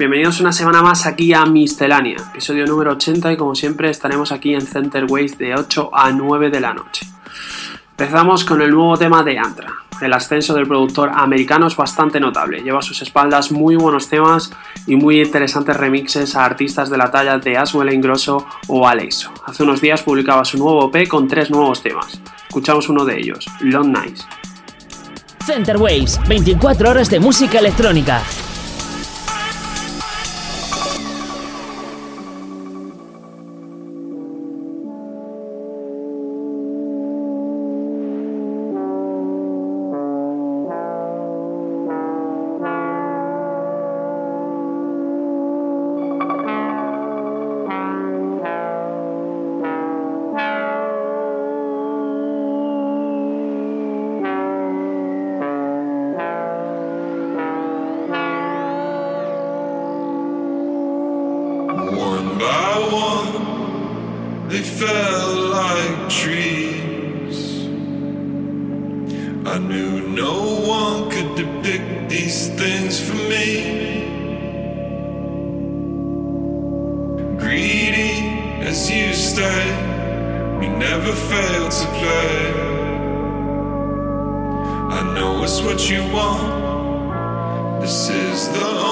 Bienvenidos una semana más aquí a Miscelánea, episodio número 80 y como siempre estaremos aquí en Center Waves de 8 a 9 de la noche. Empezamos con el nuevo tema de Antra. El ascenso del productor americano es bastante notable, lleva a sus espaldas muy buenos temas y muy interesantes remixes a artistas de la talla de Aswell Ingrosso o Alexo. Hace unos días publicaba su nuevo EP con tres nuevos temas. Escuchamos uno de ellos, Long Nights. Center Waves, 24 horas de música electrónica. They fell like trees. I knew no one could depict these things for me. Greedy as you stay, we never fail to play. I know it's what you want. This is the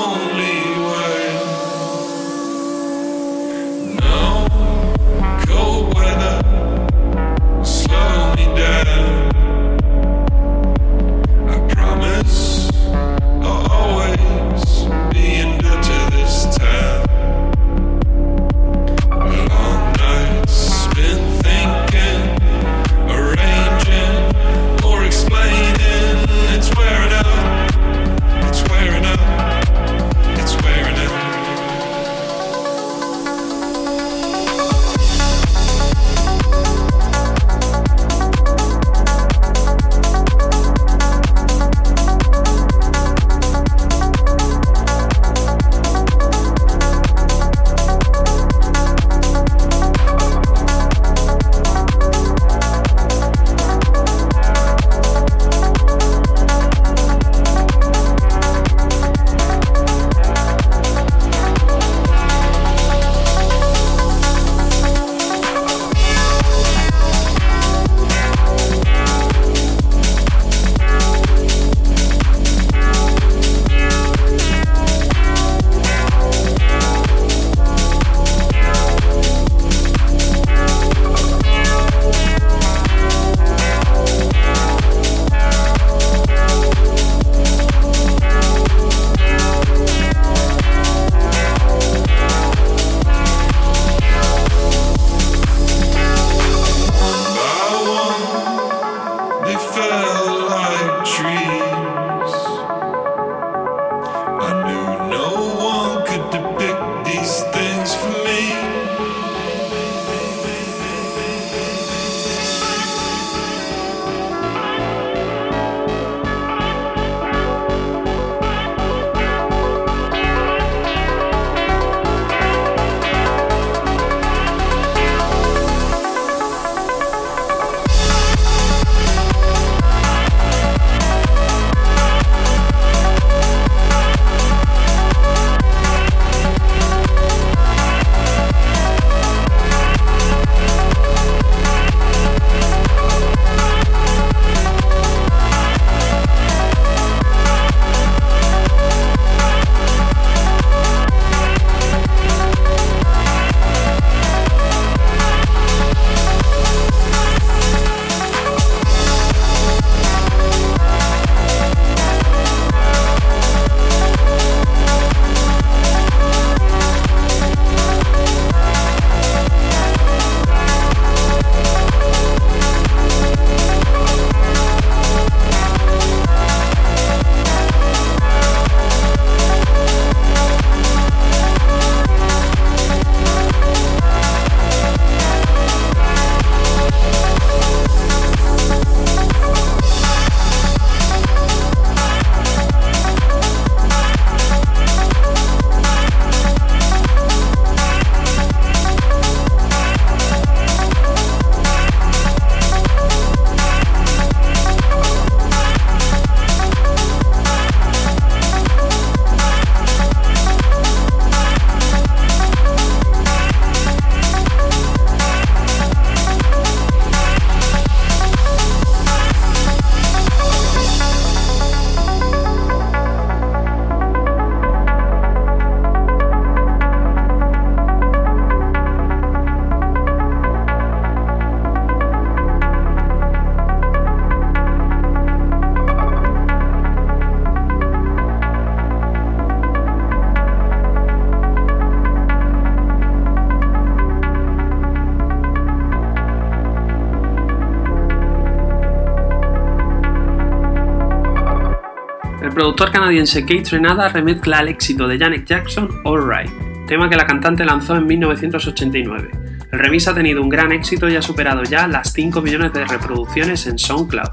productor canadiense Kate Renada remezcla el éxito de Janet Jackson Alright, tema que la cantante lanzó en 1989. El remix ha tenido un gran éxito y ha superado ya las 5 millones de reproducciones en SoundCloud.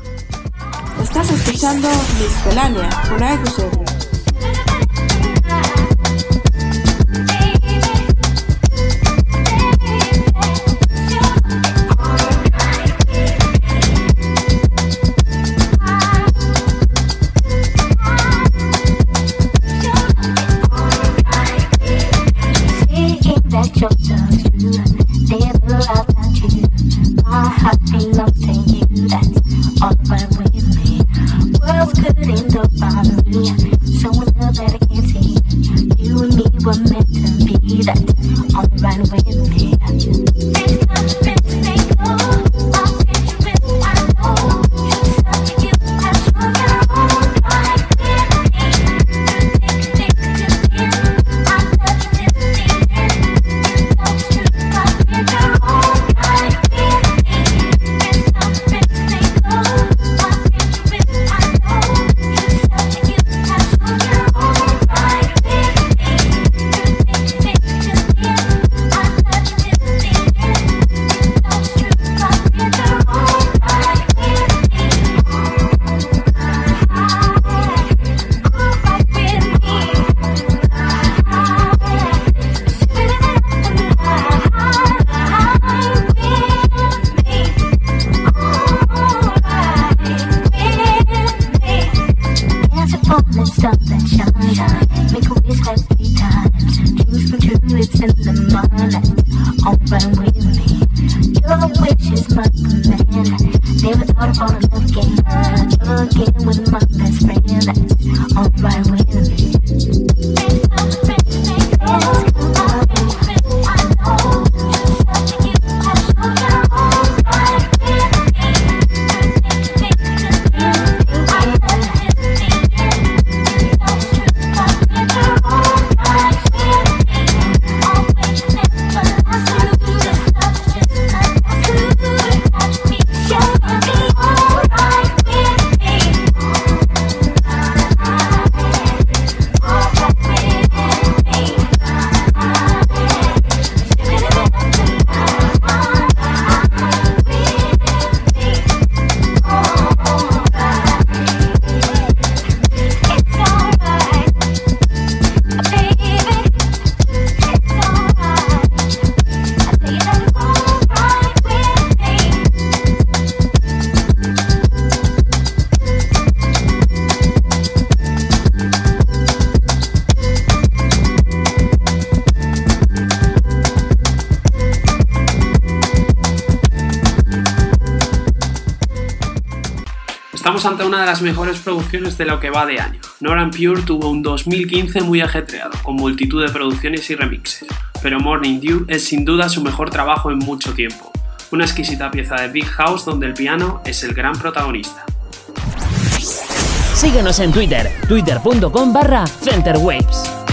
Estás escuchando Miscelánea ante una de las mejores producciones de lo que va de año. Noran Pure tuvo un 2015 muy ajetreado, con multitud de producciones y remixes, pero Morning Dew es sin duda su mejor trabajo en mucho tiempo. Una exquisita pieza de Big House donde el piano es el gran protagonista. Síguenos en Twitter, twitter.com barra centerwaves.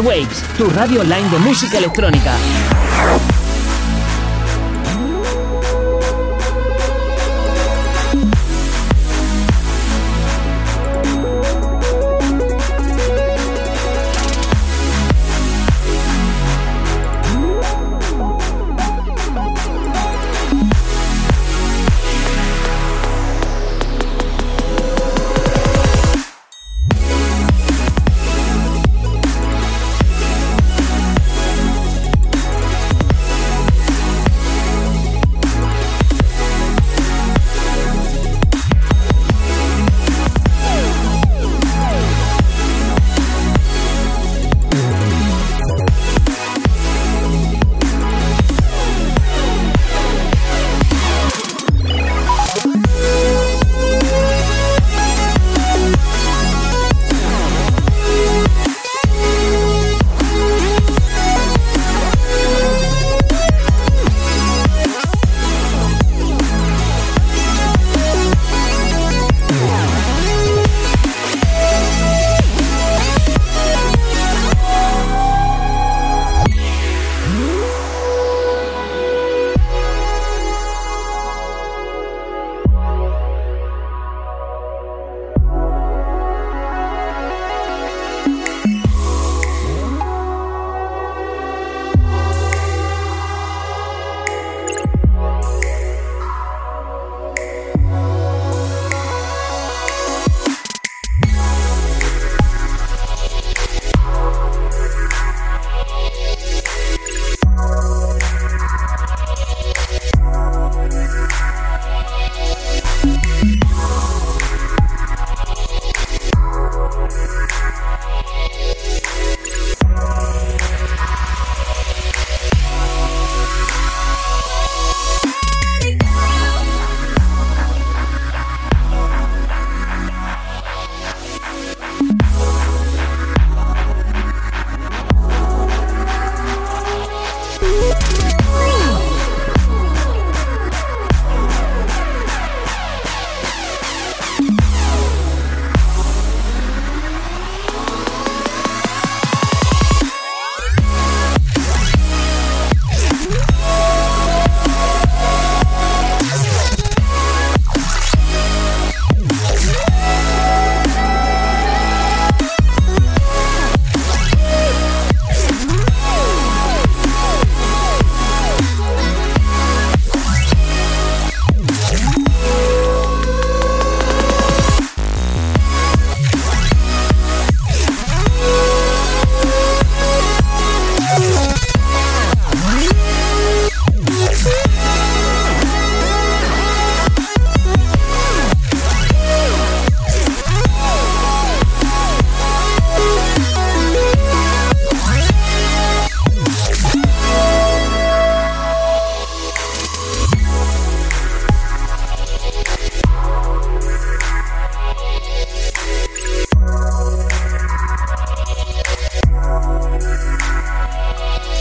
Waves, tu radio online de música electrónica.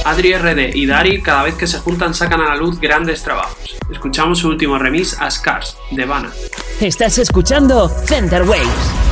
Adri RD y Dari cada vez que se juntan sacan a la luz grandes trabajos. Escuchamos su último remix a Scars, de Vana. Estás escuchando Center Waves.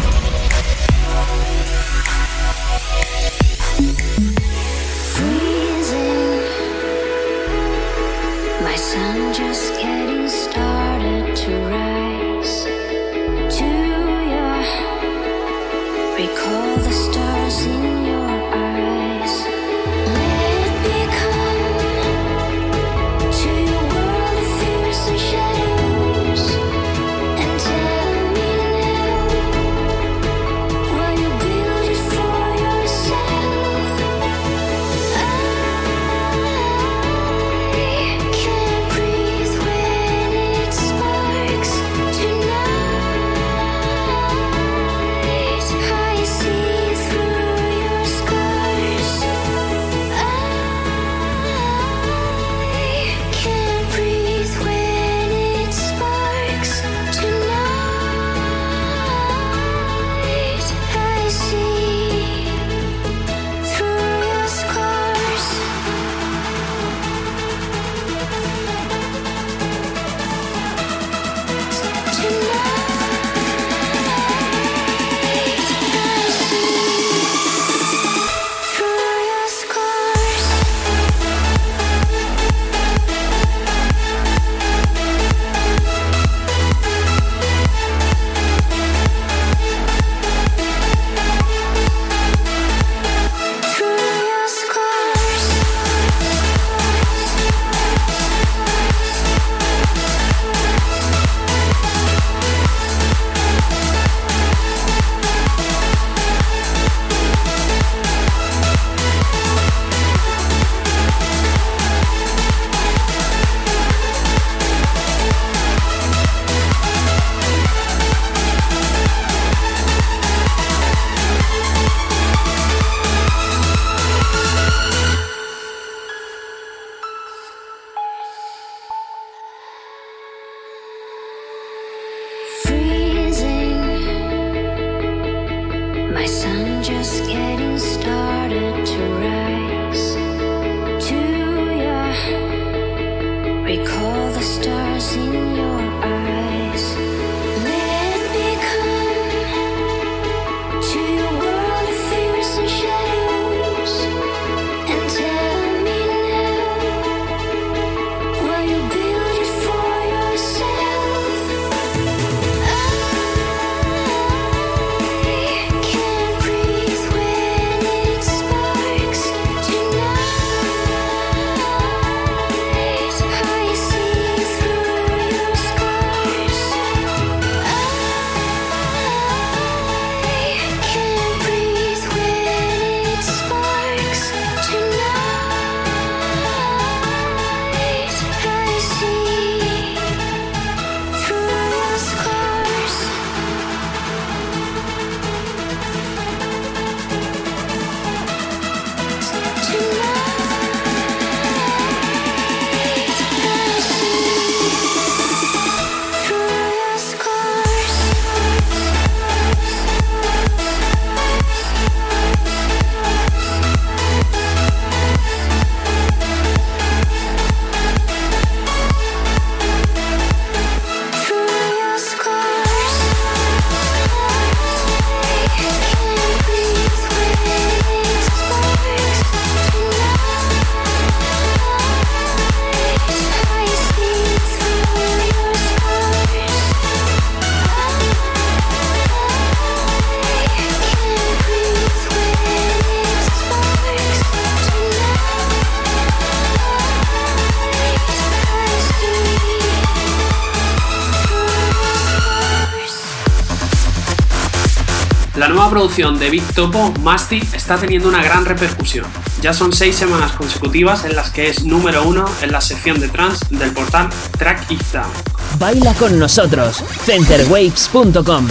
Producción de Big Topo, Masti, está teniendo una gran repercusión. Ya son seis semanas consecutivas en las que es número uno en la sección de trance del portal Track. Baila con nosotros, centerwaves.com.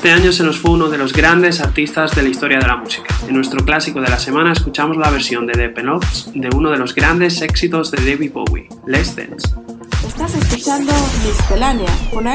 Este año se nos fue uno de los grandes artistas de la historia de la música. En nuestro clásico de la semana escuchamos la versión de The Penops de uno de los grandes éxitos de David Bowie, Let's Dance. Estás escuchando Miscelánea con.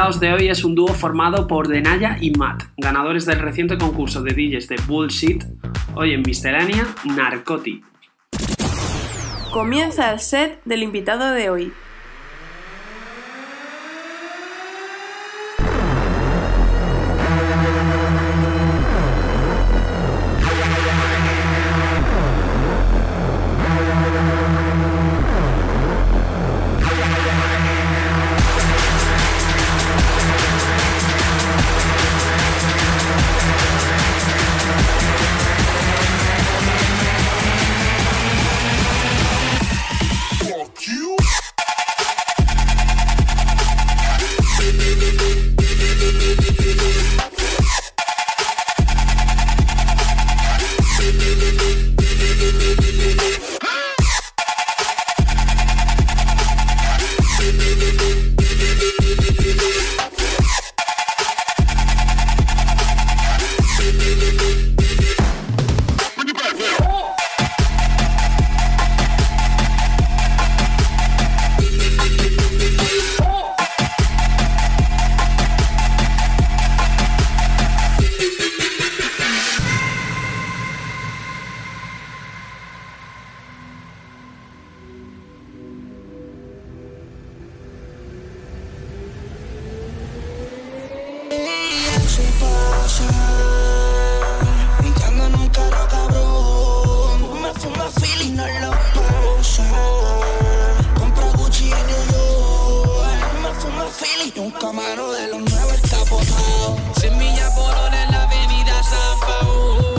Invitados de hoy es un dúo formado por Denaya y Matt, ganadores del reciente concurso de DJs de Bullshit, hoy en Miscelánea, Narcoti. Comienza el set del invitado de hoy. Y Un camaro de los nueve está posado. 100 millas por hora en la avenida San Paul.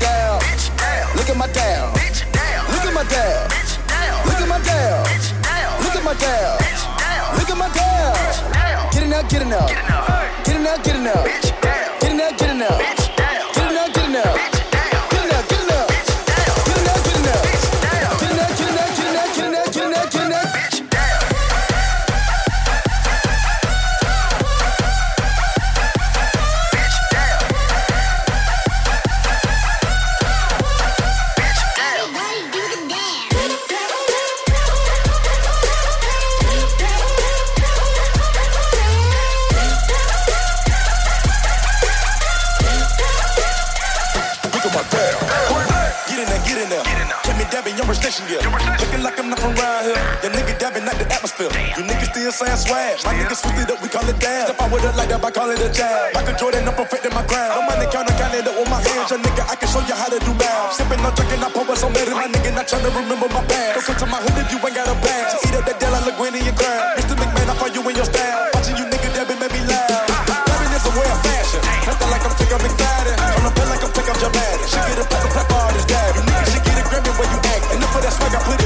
gal. Look at my gal. Look at my gal. Look at my gal. Look at my gal. Look at my gal. Get it now, get it now. Get it now, get it now. Get it now, get it now. saying swag. My niggas switched it up, we call it dab. If I would have like that, I call it a jab. Michael Jordan, I'm perfect in my craft. No money counter, counted up with my hands. Your nigga, I can show you how to do math. Sipping, I'm drinking, I pour us so many. My nigga, not trying to remember my past. Don't come to my hood if you ain't got a bag. She eat up that deal, I look winning and grab. Mr. McMahon, I find you in your style. Watching you nigga, that be made me laugh. Loving is a way of fashion. Nothing like I'm thick, I'm excited. On the pill like I'm thick, I'm dramatic. She get a platinum, plaque, all this dab. You niggas should get a Grammy where you act. And Enough of that swag, I put it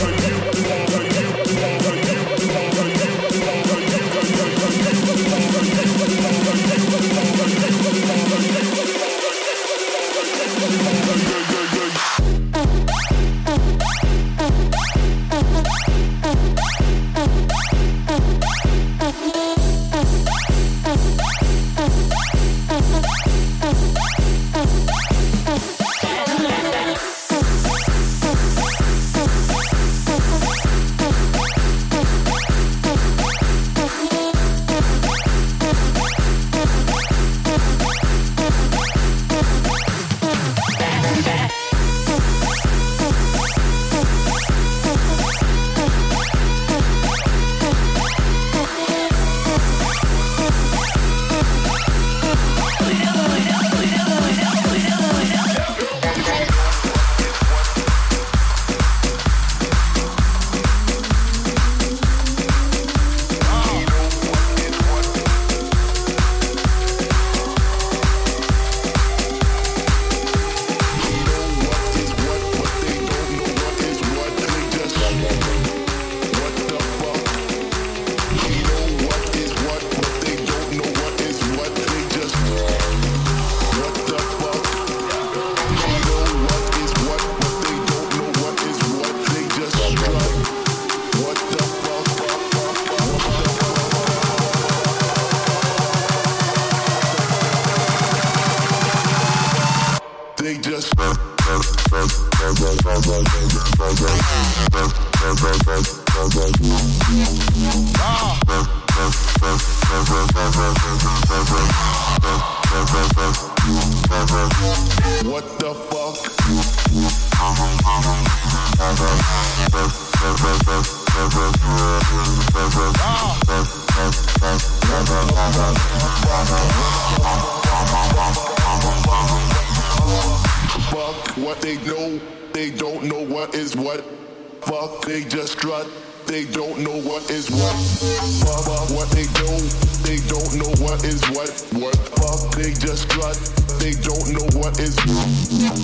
Is what. Fuck, they just strut. They don't know what is what. Fuck, what they do. They don't know what is what. What? Fuck, they just strut. They don't know what is what.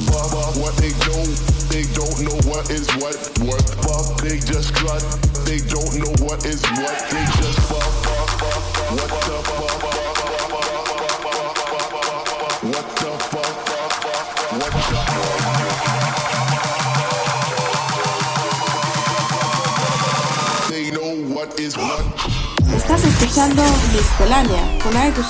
Fuck, what they do. They don't know what is what. What? Fuck, they just strut. They don't know what is what. They just fuck, fuck, fuck, what the fuck. Estás escuchando Miscelánea con Aedu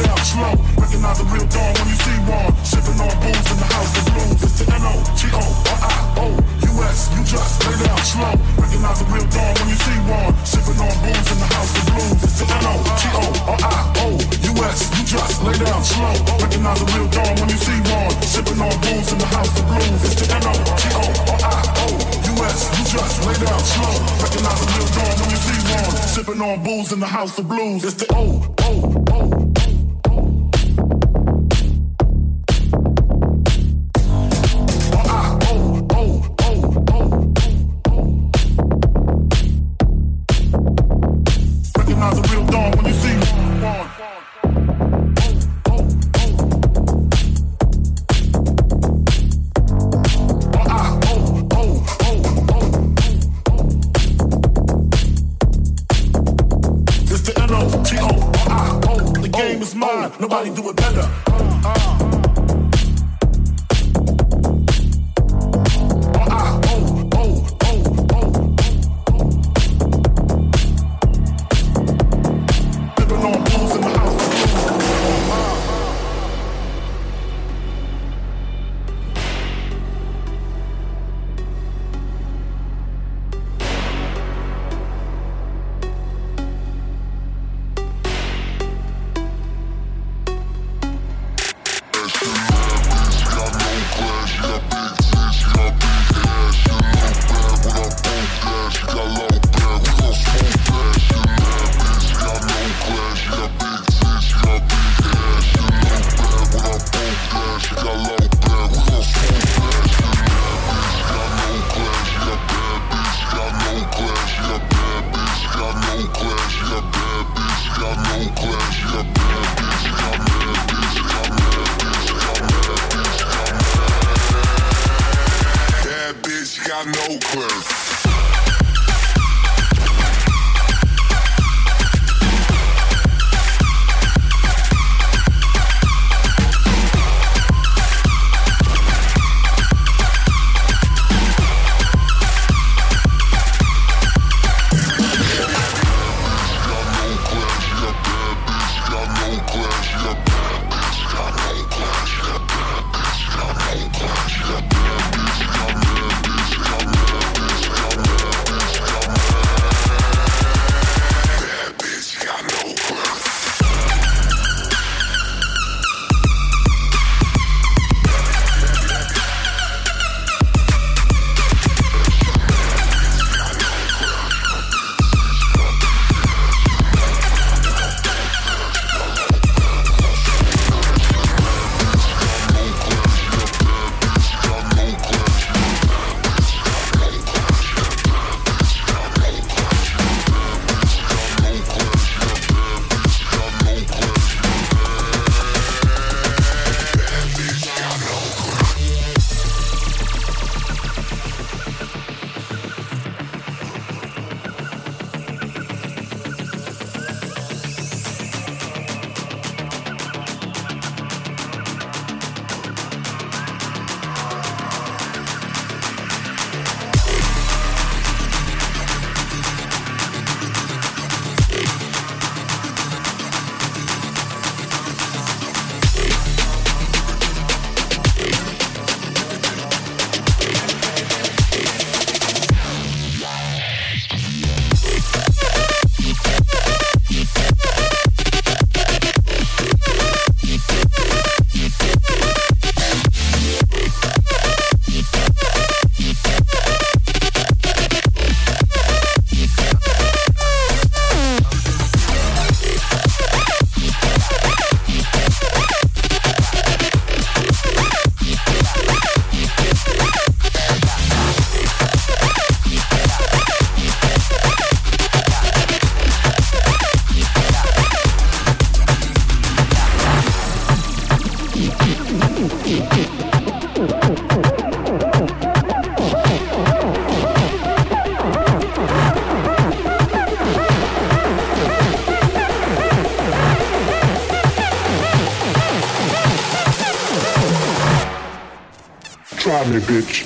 it out slow. Recognize the real dawn when you see one. Sipping on booze in the house of blues. It's the N-O-T-O-R-I-O. U-S, you just lay it out slow. Recognize the real dawn when you see one. Sipping on booze in the house of blues. It's the N-O-T-O-R-I-O. You just laid out slow. Recognize the real dawn when you see one. Sipping on booze in the house of blues. It's the N-O-T-O-R-I-O. You just laid out slow. Recognize the real dawn when you see one. Sipping on booze in the house of blues. It's the O, O, O. bitch.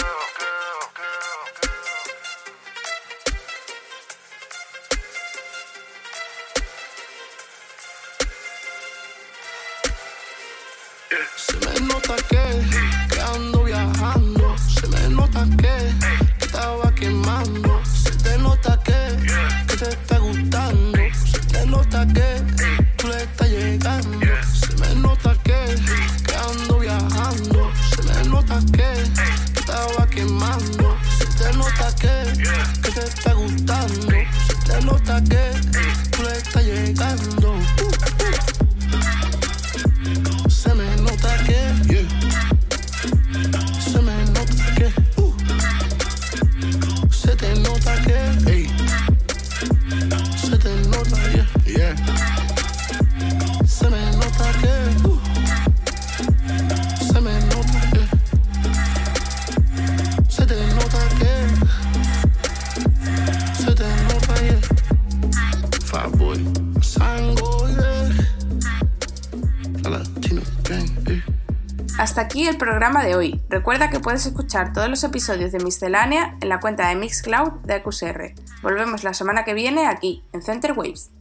estaba quemando. Se te nota que, que te está gustando. Se te nota que, tú le estás llegando. Se me nota que, que ando viajando. Se me nota que, que estaba quemando. Se te nota que, que te está gustando. Se te nota que, tú le estás llegando. Eh. Hasta aquí el programa de hoy. Recuerda que puedes escuchar todos los episodios de Miscelánea en la cuenta de Mixcloud de QSR. Volvemos la semana que viene aquí, en Center Waves.